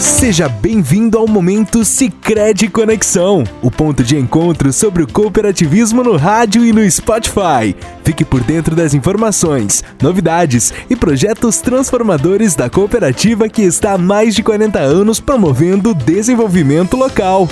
Seja bem-vindo ao momento Sicredi Conexão, o ponto de encontro sobre o cooperativismo no rádio e no Spotify. Fique por dentro das informações, novidades e projetos transformadores da cooperativa que está há mais de 40 anos promovendo o desenvolvimento local.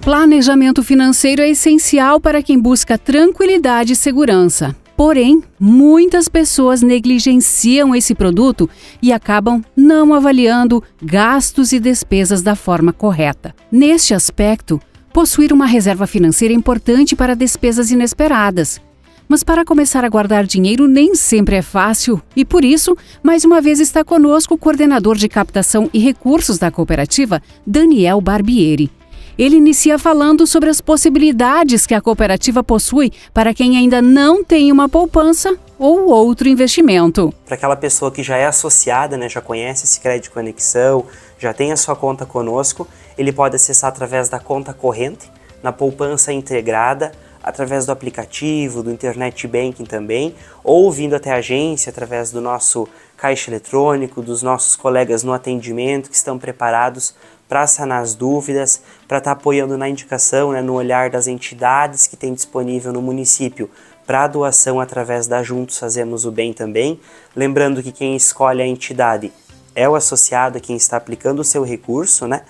Planejamento financeiro é essencial para quem busca tranquilidade e segurança. Porém, muitas pessoas negligenciam esse produto e acabam não avaliando gastos e despesas da forma correta. Neste aspecto, possuir uma reserva financeira é importante para despesas inesperadas. Mas para começar a guardar dinheiro nem sempre é fácil e por isso, mais uma vez está conosco o coordenador de captação e recursos da cooperativa, Daniel Barbieri. Ele inicia falando sobre as possibilidades que a cooperativa possui para quem ainda não tem uma poupança ou outro investimento. Para aquela pessoa que já é associada, né, já conhece esse crédito conexão, já tem a sua conta conosco, ele pode acessar através da conta corrente, na poupança integrada, através do aplicativo, do internet banking também, ou vindo até a agência através do nosso caixa eletrônico, dos nossos colegas no atendimento que estão preparados para sanar as dúvidas, para estar tá apoiando na indicação, né, no olhar das entidades que tem disponível no município para doação através da Juntos Fazemos o Bem também. Lembrando que quem escolhe a entidade é o associado, quem está aplicando o seu recurso, né?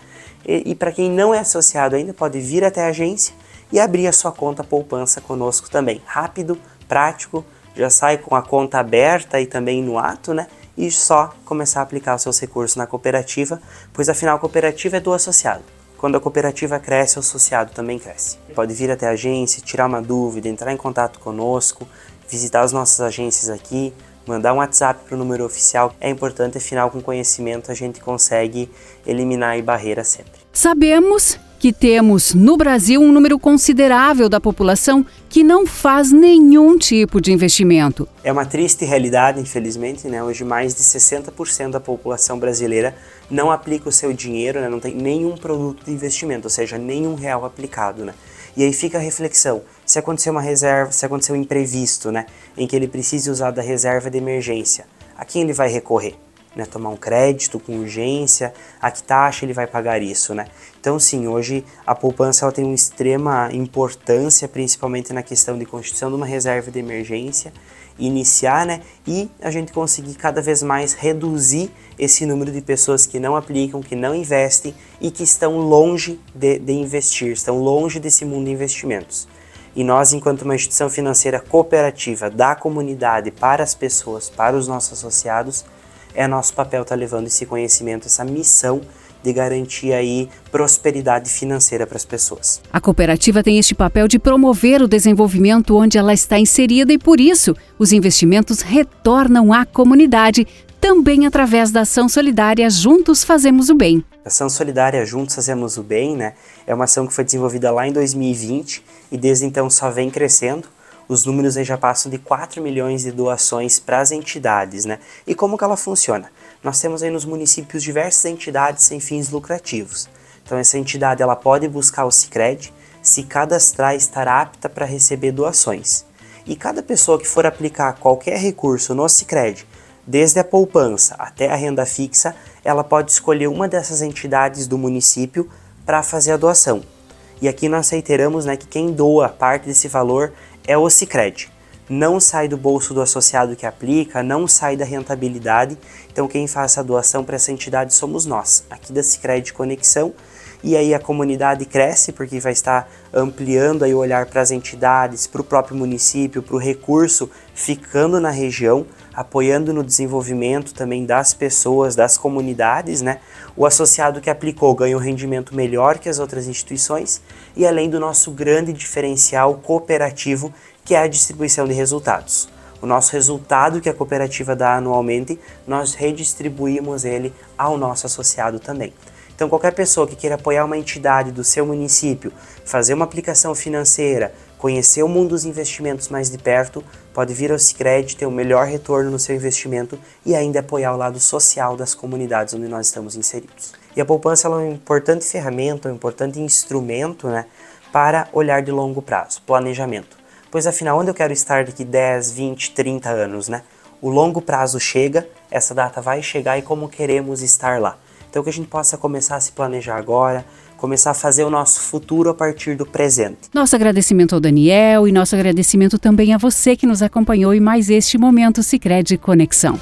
E, e para quem não é associado ainda, pode vir até a agência e abrir a sua conta poupança conosco também. Rápido, prático, já sai com a conta aberta e também no ato, né? E só começar a aplicar os seus recursos na cooperativa, pois afinal a cooperativa é do associado. Quando a cooperativa cresce, o associado também cresce. Pode vir até a agência, tirar uma dúvida, entrar em contato conosco, visitar as nossas agências aqui, mandar um WhatsApp para o número oficial. É importante, afinal, com conhecimento a gente consegue eliminar barreiras sempre. Sabemos que temos no Brasil um número considerável da população que não faz nenhum tipo de investimento. É uma triste realidade, infelizmente, né? Hoje mais de 60% da população brasileira não aplica o seu dinheiro, né? não tem nenhum produto de investimento, ou seja, nenhum real aplicado, né? E aí fica a reflexão, se acontecer uma reserva, se acontecer um imprevisto, né, em que ele precise usar da reserva de emergência, a quem ele vai recorrer? Né, tomar um crédito com urgência, a que taxa ele vai pagar isso, né? Então sim, hoje a poupança ela tem uma extrema importância, principalmente na questão de constituição de uma reserva de emergência, iniciar, né, e a gente conseguir cada vez mais reduzir esse número de pessoas que não aplicam, que não investem e que estão longe de, de investir, estão longe desse mundo de investimentos. E nós, enquanto uma instituição financeira cooperativa da comunidade para as pessoas, para os nossos associados, é nosso papel estar tá levando esse conhecimento, essa missão de garantir aí prosperidade financeira para as pessoas. A cooperativa tem este papel de promover o desenvolvimento onde ela está inserida e por isso os investimentos retornam à comunidade também através da ação solidária Juntos Fazemos o Bem. A ação solidária Juntos Fazemos o Bem, né, é uma ação que foi desenvolvida lá em 2020 e desde então só vem crescendo os números aí já passam de 4 milhões de doações para as entidades, né? E como que ela funciona? Nós temos aí nos municípios diversas entidades sem fins lucrativos. Então essa entidade ela pode buscar o Sicredi, se cadastrar e estar apta para receber doações. E cada pessoa que for aplicar qualquer recurso no Sicredi, desde a poupança até a renda fixa, ela pode escolher uma dessas entidades do município para fazer a doação. E aqui nós reiteramos né, que quem doa parte desse valor é o Cicred. Não sai do bolso do associado que aplica, não sai da rentabilidade. Então quem faz a doação para essa entidade somos nós, aqui da Cicred Conexão. E aí a comunidade cresce porque vai estar ampliando aí o olhar para as entidades, para o próprio município, para o recurso ficando na região, apoiando no desenvolvimento também das pessoas, das comunidades, né? O associado que aplicou ganha um rendimento melhor que as outras instituições e além do nosso grande diferencial cooperativo, que é a distribuição de resultados. O nosso resultado que a cooperativa dá anualmente, nós redistribuímos ele ao nosso associado também. Então, qualquer pessoa que queira apoiar uma entidade do seu município, fazer uma aplicação financeira, conhecer o mundo dos investimentos mais de perto, pode vir ao Sicredi ter o um melhor retorno no seu investimento e ainda apoiar o lado social das comunidades onde nós estamos inseridos. E a poupança é uma importante ferramenta, um importante instrumento né, para olhar de longo prazo, planejamento. Pois afinal, onde eu quero estar daqui 10, 20, 30 anos, né? O longo prazo chega, essa data vai chegar e como queremos estar lá. Então que a gente possa começar a se planejar agora, começar a fazer o nosso futuro a partir do presente. Nosso agradecimento ao Daniel e nosso agradecimento também a você que nos acompanhou em mais este momento Sicredi Conexão.